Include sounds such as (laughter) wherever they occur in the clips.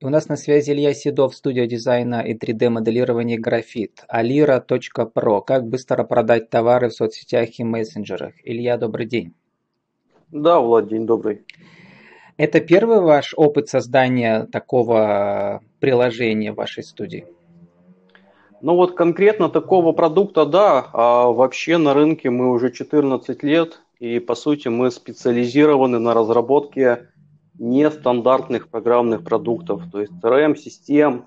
И у нас на связи Илья Седов, студия дизайна и 3D-моделирования Графит, alira.pro. Как быстро продать товары в соцсетях и мессенджерах. Илья, добрый день. Да, Влад, день добрый. Это первый ваш опыт создания такого приложения в вашей студии? Ну вот конкретно такого продукта, да, а вообще на рынке мы уже 14 лет, и по сути мы специализированы на разработке нестандартных программных продуктов, то есть CRM-систем,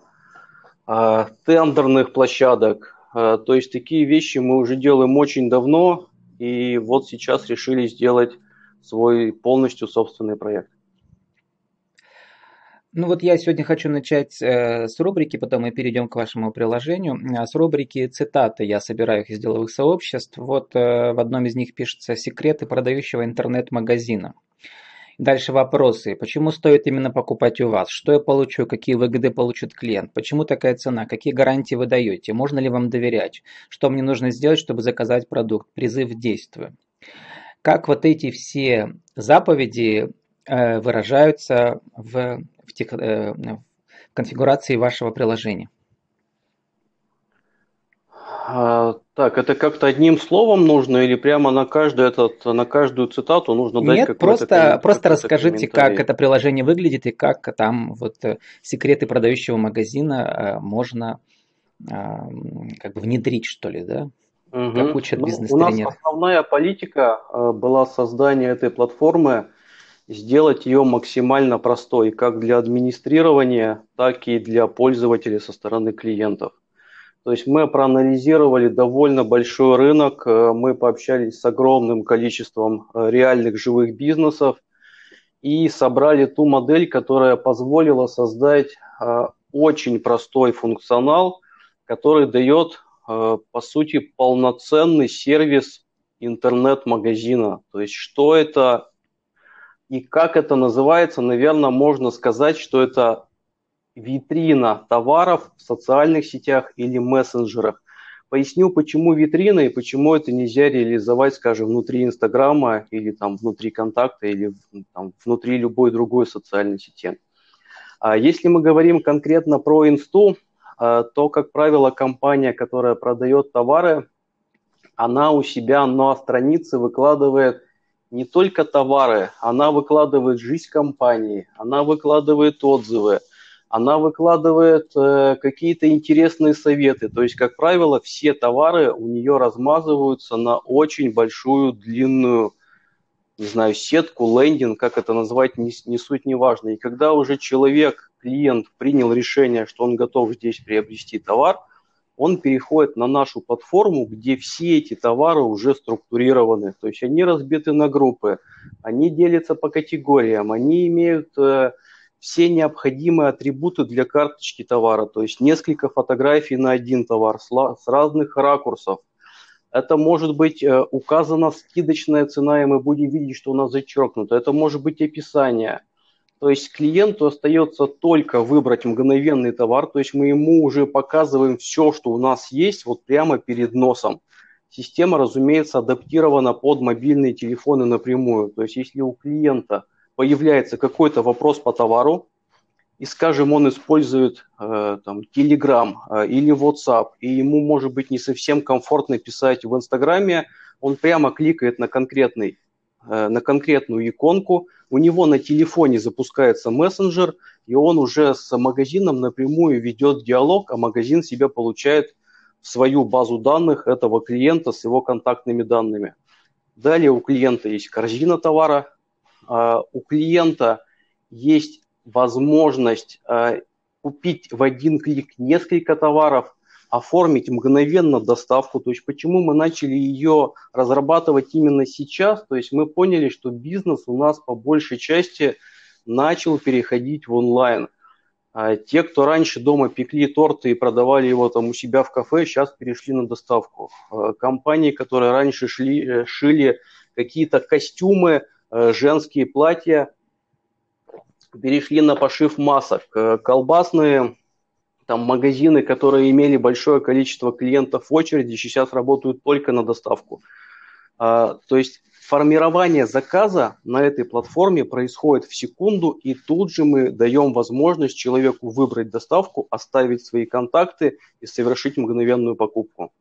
а, тендерных площадок. А, то есть такие вещи мы уже делаем очень давно, и вот сейчас решили сделать свой полностью собственный проект. Ну вот я сегодня хочу начать э, с рубрики, потом мы перейдем к вашему приложению. А, с рубрики цитаты. Я собираю их из деловых сообществ. Вот э, в одном из них пишется «Секреты продающего интернет-магазина». Дальше вопросы. Почему стоит именно покупать у вас? Что я получу? Какие выгоды получит клиент? Почему такая цена? Какие гарантии вы даете? Можно ли вам доверять? Что мне нужно сделать, чтобы заказать продукт? Призыв действия. Как вот эти все заповеди э, выражаются в, в, тех, э, в конфигурации вашего приложения? А, так, это как-то одним словом нужно или прямо на каждую, этот, на каждую цитату нужно дать Нет, просто, просто расскажите, как это приложение выглядит и как там вот э, секреты продающего магазина э, можно а, как бы внедрить, что ли, да? Угу. Как учат ну, бизнес У нас основная политика э, была создание этой платформы, сделать ее максимально простой, как для администрирования, так и для пользователей со стороны клиентов. То есть мы проанализировали довольно большой рынок, э, мы пообщались с огромным количеством э, реальных живых бизнесов и собрали ту модель, которая позволила создать э, очень простой функционал, который дает, по сути, полноценный сервис интернет-магазина. То есть что это и как это называется, наверное, можно сказать, что это витрина товаров в социальных сетях или мессенджерах. Поясню, почему витрина и почему это нельзя реализовать, скажем, внутри Инстаграма или там внутри Контакта или там, внутри любой другой социальной сети. А если мы говорим конкретно про Инсту, а, то, как правило, компания, которая продает товары, она у себя на странице выкладывает не только товары, она выкладывает жизнь компании, она выкладывает отзывы – она выкладывает э, какие-то интересные советы. То есть, как правило, все товары у нее размазываются на очень большую, длинную, не знаю, сетку, лендинг, как это назвать, не, не суть не важно. И когда уже человек, клиент принял решение, что он готов здесь приобрести товар, он переходит на нашу платформу, где все эти товары уже структурированы. То есть они разбиты на группы, они делятся по категориям, они имеют э, все необходимые атрибуты для карточки товара, то есть несколько фотографий на один товар с разных ракурсов. Это может быть э, указана скидочная цена, и мы будем видеть, что у нас зачеркнуто. Это может быть описание. То есть клиенту остается только выбрать мгновенный товар, то есть мы ему уже показываем все, что у нас есть, вот прямо перед носом. Система, разумеется, адаптирована под мобильные телефоны напрямую. То есть если у клиента – появляется какой-то вопрос по товару, и, скажем, он использует э, там, Telegram э, или WhatsApp, и ему, может быть, не совсем комфортно писать в Инстаграме, он прямо кликает на, конкретный, э, на конкретную иконку, у него на телефоне запускается мессенджер, и он уже с магазином напрямую ведет диалог, а магазин себя получает в свою базу данных этого клиента с его контактными данными. Далее у клиента есть корзина товара, у клиента есть возможность а, купить в один клик несколько товаров, оформить мгновенно доставку. То есть почему мы начали ее разрабатывать именно сейчас? То есть мы поняли, что бизнес у нас по большей части начал переходить в онлайн. А те, кто раньше дома пекли торты и продавали его там у себя в кафе, сейчас перешли на доставку. Компании, которые раньше шли, э, шили какие-то костюмы, Э, женские платья перешли на пошив масок. Э, колбасные там магазины, которые имели большое количество клиентов в очереди, сейчас работают только на доставку. То есть формирование заказа на этой платформе происходит в секунду, и тут же мы даем возможность человеку выбрать доставку, оставить свои контакты и совершить мгновенную покупку.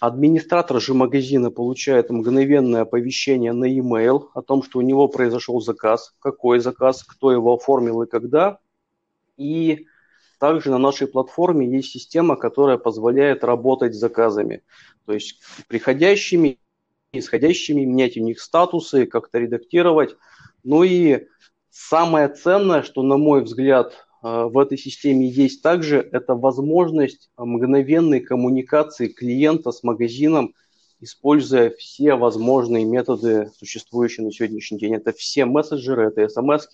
Администратор же магазина получает мгновенное оповещение на e-mail о том, что у него произошел заказ, какой заказ, кто его оформил и когда. И также на нашей платформе есть система, которая позволяет работать с заказами. То есть приходящими исходящими, менять у них статусы, как-то редактировать. Ну и самое ценное, что, на мой взгляд, в этой системе есть также, это возможность мгновенной коммуникации клиента с магазином, используя все возможные методы, существующие на сегодняшний день. Это все мессенджеры, это смс,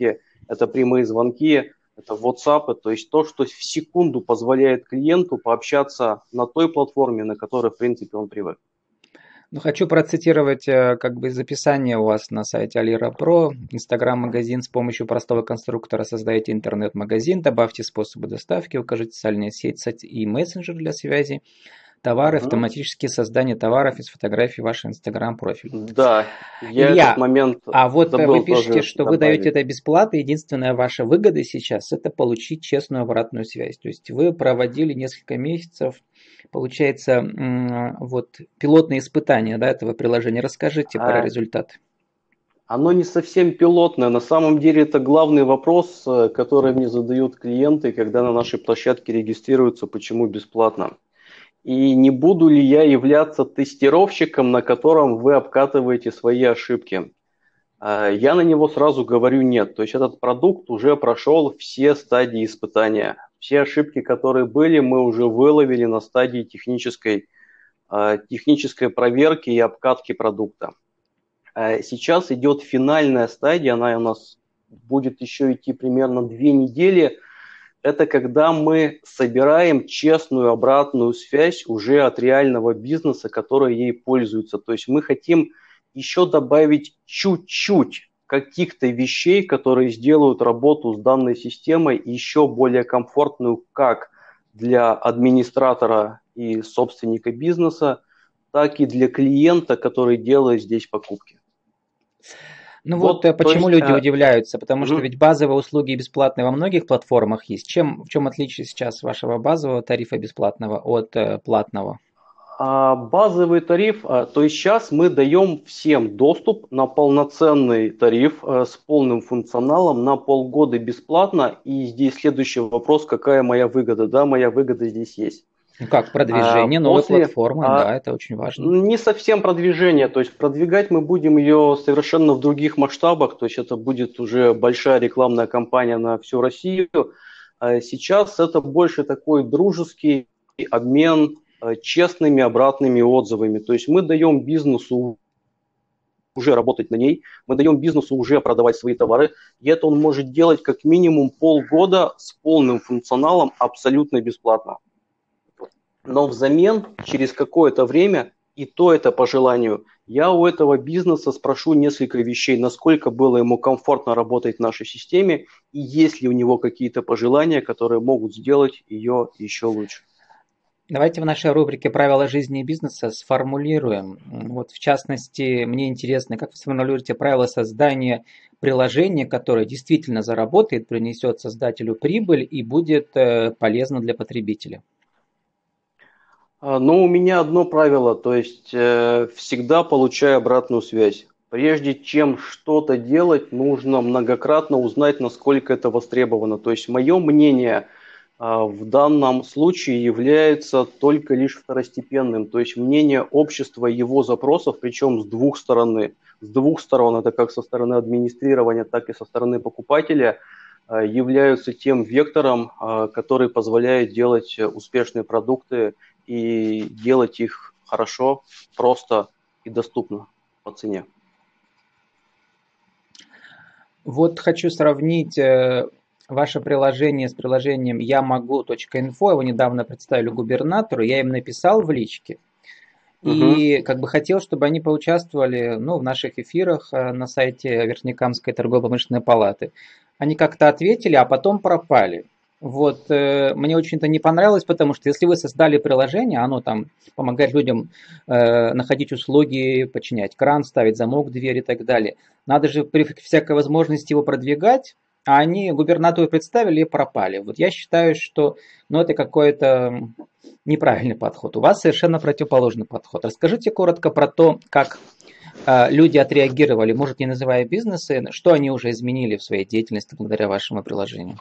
это прямые звонки, это WhatsApp, то есть то, что в секунду позволяет клиенту пообщаться на той платформе, на которой, в принципе, он привык. Ну, хочу процитировать э, как бы из описания у вас на сайте Alira Pro. Инстаграм-магазин с помощью простого конструктора создаете интернет-магазин, добавьте способы доставки, укажите социальные сеть и мессенджер для связи товары, автоматические создание товаров из фотографий ваш Инстаграм профиль. Да, я Илья, этот момент. А вот вы пишете, что добавить. вы даете это бесплатно. Единственная ваша выгода сейчас это получить честную обратную связь. То есть вы проводили несколько месяцев, получается, вот пилотные испытания да, этого приложения. Расскажите а... про результаты. Оно не совсем пилотное. На самом деле это главный вопрос, э, который мне задают клиенты, когда на нашей площадке регистрируются, почему бесплатно. И не буду ли я являться тестировщиком, на котором вы обкатываете свои ошибки? А, я на него сразу говорю нет. То есть этот продукт уже прошел все стадии испытания. Все ошибки, которые были, мы уже выловили на стадии технической, а, технической проверки и обкатки продукта. А, сейчас идет финальная стадия, она у нас будет еще идти примерно две недели – это когда мы собираем честную обратную связь уже от реального бизнеса, который ей пользуется. То есть мы хотим еще добавить чуть-чуть каких-то вещей, которые сделают работу с данной системой еще более комфортную как для администратора и собственника бизнеса, так и для клиента, который делает здесь покупки. Ну вот, вот э, почему есть, люди а... удивляются, потому что ведь базовые услуги бесплатные во многих платформах есть. Чем, в чем отличие сейчас вашего базового тарифа бесплатного от э, платного? А, базовый тариф, а, то есть сейчас мы даем всем доступ на полноценный тариф а, с полным функционалом на полгода бесплатно. И здесь следующий вопрос, какая моя выгода? Да, моя выгода здесь есть. Ну как, продвижение а, новой после, платформы, а, да, это очень важно. Не совсем продвижение, то есть продвигать мы будем ее совершенно в других масштабах, то есть это будет уже большая рекламная кампания на всю Россию. А сейчас это больше такой дружеский обмен честными обратными отзывами, то есть мы даем бизнесу уже работать на ней, мы даем бизнесу уже продавать свои товары, и это он может делать как минимум полгода с полным функционалом абсолютно бесплатно но взамен через какое-то время, и то это по желанию, я у этого бизнеса спрошу несколько вещей, насколько было ему комфортно работать в нашей системе, и есть ли у него какие-то пожелания, которые могут сделать ее еще лучше. Давайте в нашей рубрике «Правила жизни и бизнеса» сформулируем. Вот в частности, мне интересно, как вы сформулируете правила создания приложения, которое действительно заработает, принесет создателю прибыль и будет э, полезно для потребителя. А, ну, у меня одно правило, то есть э, всегда получаю обратную связь. Прежде чем что-то делать, нужно многократно узнать, насколько это востребовано. То есть мое мнение в данном случае является только лишь второстепенным. То есть мнение общества, его запросов, причем с двух сторон. С двух сторон, это как со стороны администрирования, так и со стороны покупателя, э, являются тем вектором, э, который позволяет делать успешные продукты и делать их хорошо, просто и доступно по цене. Вот хочу сравнить э, ваше приложение с приложением я могу.инфо. Его недавно представили губернатору. Я им написал в личке. И угу. как бы хотел, чтобы они поучаствовали ну, в наших эфирах э, на сайте Верхнекамской торгово-промышленной палаты. Они как-то ответили, а потом пропали. Вот, э, мне очень это не понравилось, потому что если вы создали приложение, оно там помогает людям э, находить услуги, починять кран, ставить замок, дверь и так далее. Надо же при всякой возможности его продвигать, а они губернатору представили и пропали. Вот я считаю, что ну, это какой-то неправильный подход. У вас совершенно противоположный подход. Расскажите коротко про то, как э, люди отреагировали, может не называя бизнесы, что они уже изменили в своей деятельности благодаря вашему приложению.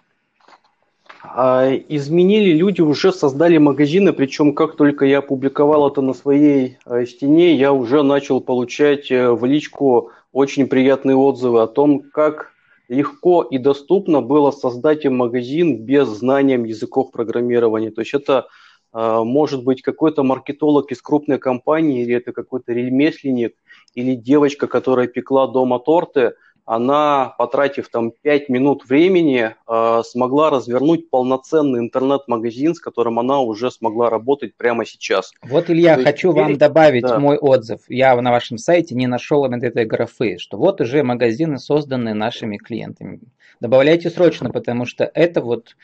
А, изменили люди, уже создали магазины, причем как только я опубликовал это на своей э, стене, я уже начал получать э, в личку очень приятные отзывы о том, как легко и доступно было создать им магазин без знания языков программирования. То есть это э, может быть какой-то маркетолог из крупной компании, или это какой-то ремесленник, или девочка, которая пекла дома торты – она, потратив там 5 минут времени, э, смогла развернуть полноценный интернет-магазин, с которым она уже смогла работать прямо сейчас. Вот, Илья, То хочу теперь... вам добавить да. мой отзыв. Я на вашем сайте не нашел именно этой графы, что вот уже магазины созданы нашими клиентами. Добавляйте срочно, потому что это вот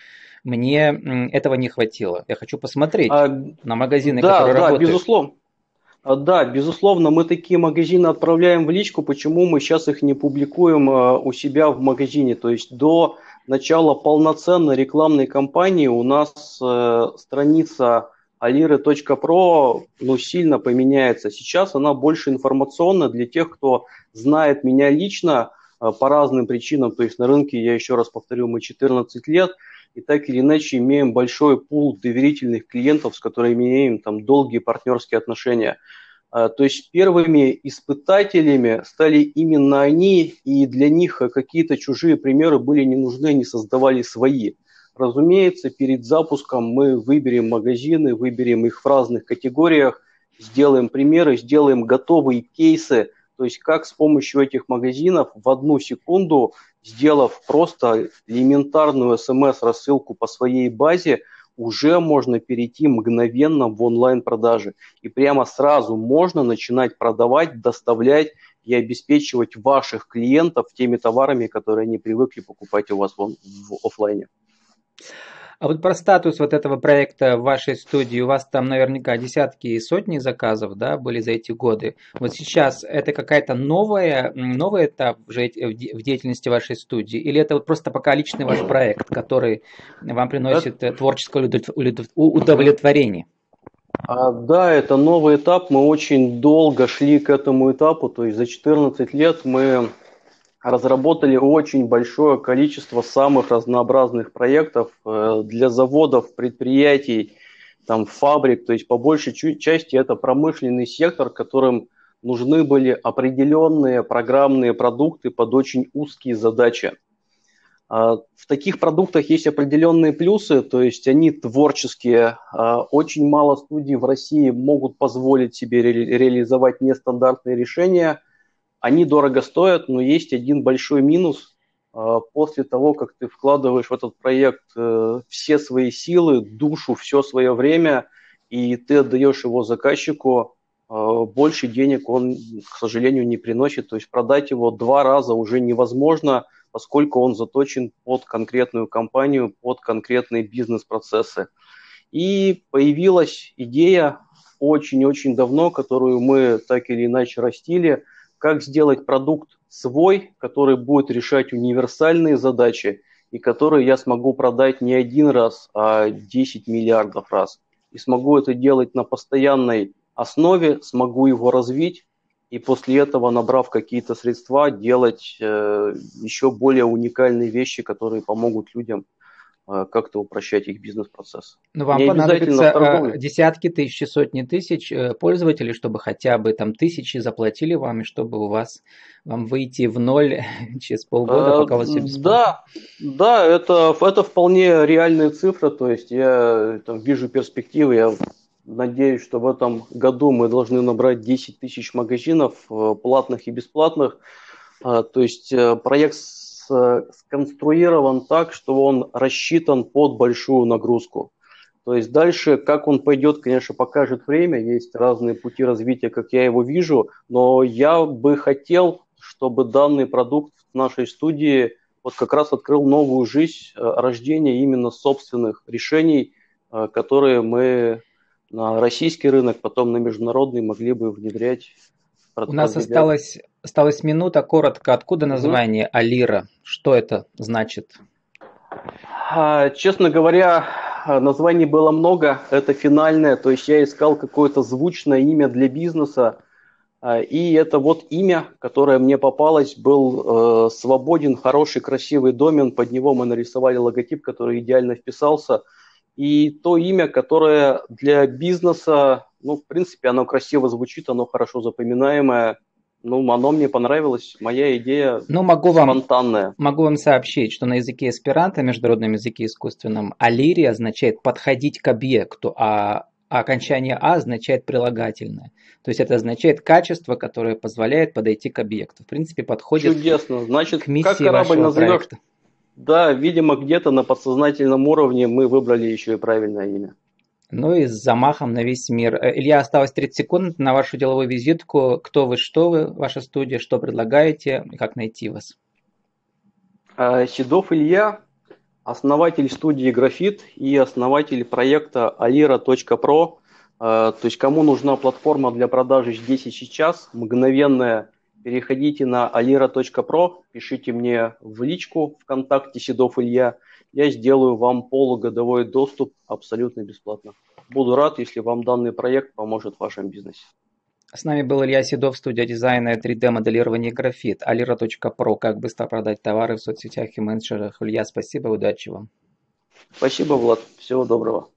мне этого не хватило. Я хочу посмотреть а, на магазины, да, которые да, работают. Да, безусловно. А, да, безусловно, мы такие магазины отправляем в личку. Почему мы сейчас их не публикуем а, у себя в магазине? То есть до начала полноценной рекламной кампании у нас э, страница alire.pro ну, сильно поменяется. Сейчас она больше информационная для тех, кто знает меня лично э, по разным причинам. То есть на рынке, я еще раз повторю, мы 14 лет – и так или иначе имеем большой пул доверительных клиентов, с которыми имеем там долгие партнерские отношения. А, то есть первыми испытателями стали именно они, и для них какие-то чужие примеры были не нужны, они создавали свои. Разумеется, перед запуском мы выберем магазины, выберем их в разных категориях, сделаем примеры, сделаем готовые кейсы, то есть как с помощью этих магазинов в одну секунду сделав просто элементарную смс-рассылку по своей базе, уже можно перейти мгновенно в онлайн-продажи. И прямо сразу можно начинать продавать, доставлять и обеспечивать ваших клиентов теми товарами, которые они привыкли покупать у вас в, в офлайне. А вот про статус вот этого проекта в вашей студии, у вас там наверняка десятки и сотни заказов, да, были за эти годы. Вот сейчас это какая-то новая, новый этап в деятельности вашей студии, или это вот просто пока личный ваш проект, который вам приносит творческое удовлетворение? А, да, это новый этап. Мы очень долго шли к этому этапу. То есть за 14 лет мы разработали очень большое количество самых разнообразных проектов э, для заводов, предприятий, там, фабрик. То есть по большей части это промышленный сектор, которым нужны были определенные программные продукты под очень узкие задачи. А, в таких продуктах есть определенные плюсы, то есть они творческие. А, очень мало студий в России могут позволить себе ре реализовать нестандартные решения – они дорого стоят, но есть один большой минус. А, после того, как ты вкладываешь в этот проект э, все свои силы, душу, все свое время, и ты отдаешь его заказчику, а, больше денег он, к сожалению, не приносит. То есть продать его два раза уже невозможно, поскольку он заточен под конкретную компанию, под конкретные бизнес-процессы. И появилась идея очень-очень давно, которую мы так или иначе растили – как сделать продукт свой, который будет решать универсальные задачи и который я смогу продать не один раз, а 10 миллиардов раз. И смогу это делать на постоянной основе, смогу его развить и после этого, набрав какие-то средства, делать э, еще более уникальные вещи, которые помогут людям как-то упрощать их бизнес-процесс. Но ну, вам Не понадобится э, десятки тысяч, сотни тысяч э, пользователей, чтобы хотя бы там тысячи заплатили вам, и чтобы у вас вам выйти в ноль (laughs) через полгода, пока у вас все бесплатно. Да, да, это, это вполне реальная цифра, то есть я там, вижу перспективы, я надеюсь, что в этом году мы должны набрать 10 тысяч магазинов, платных и бесплатных. То есть проект сконструирован так, что он рассчитан под большую нагрузку. То есть дальше, как он пойдет, конечно, покажет время. Есть разные пути развития, как я его вижу. Но я бы хотел, чтобы данный продукт в нашей студии вот как раз открыл новую жизнь э, рождения именно собственных решений, э, которые мы на российский рынок, потом на международный могли бы внедрять. У нас осталось, осталась минута, коротко. Откуда название. Алира? Что это значит? А, честно говоря, названий было много. Это финальное, то есть я искал какое-то звучное имя для бизнеса. А, и это вот имя, которое мне попалось, был э, свободен, хороший, красивый домен. Под него мы нарисовали логотип, который идеально вписался. И то имя, которое для бизнеса, ну, в принципе, оно красиво звучит, оно хорошо запоминаемое. Ну, оно мне понравилось, моя идея ну, могу спонтанная. Вам, могу вам сообщить, что на языке эсперанто, международном языке искусственном, алири означает подходить к объекту, а а окончание «а» означает прилагательное. То есть это означает качество, которое позволяет подойти к объекту. В принципе, подходит Чудесно. Значит, к миссии как корабль назовешь? Проекта. Да, видимо, где-то на подсознательном уровне мы выбрали еще и правильное имя. Ну и с замахом на весь мир. Э, Илья, осталось 30 секунд на вашу деловую визитку. Кто вы, что вы, ваша студия, что предлагаете и как найти вас? А, Седов Илья, основатель студии Графит и основатель проекта alira.pro. Э, то есть кому нужна платформа для продажи здесь и сейчас, мгновенная, переходите на alira.pro, пишите мне в личку ВКонтакте Седов Илья, я сделаю вам полугодовой доступ абсолютно бесплатно. Буду рад, если вам данный проект поможет в вашем бизнесе. С нами был Илья Седов, студия дизайна 3D-моделирования графит, alira.pro, как быстро продать товары в соцсетях и менеджерах. Илья, спасибо, удачи вам. Спасибо, Влад, всего доброго.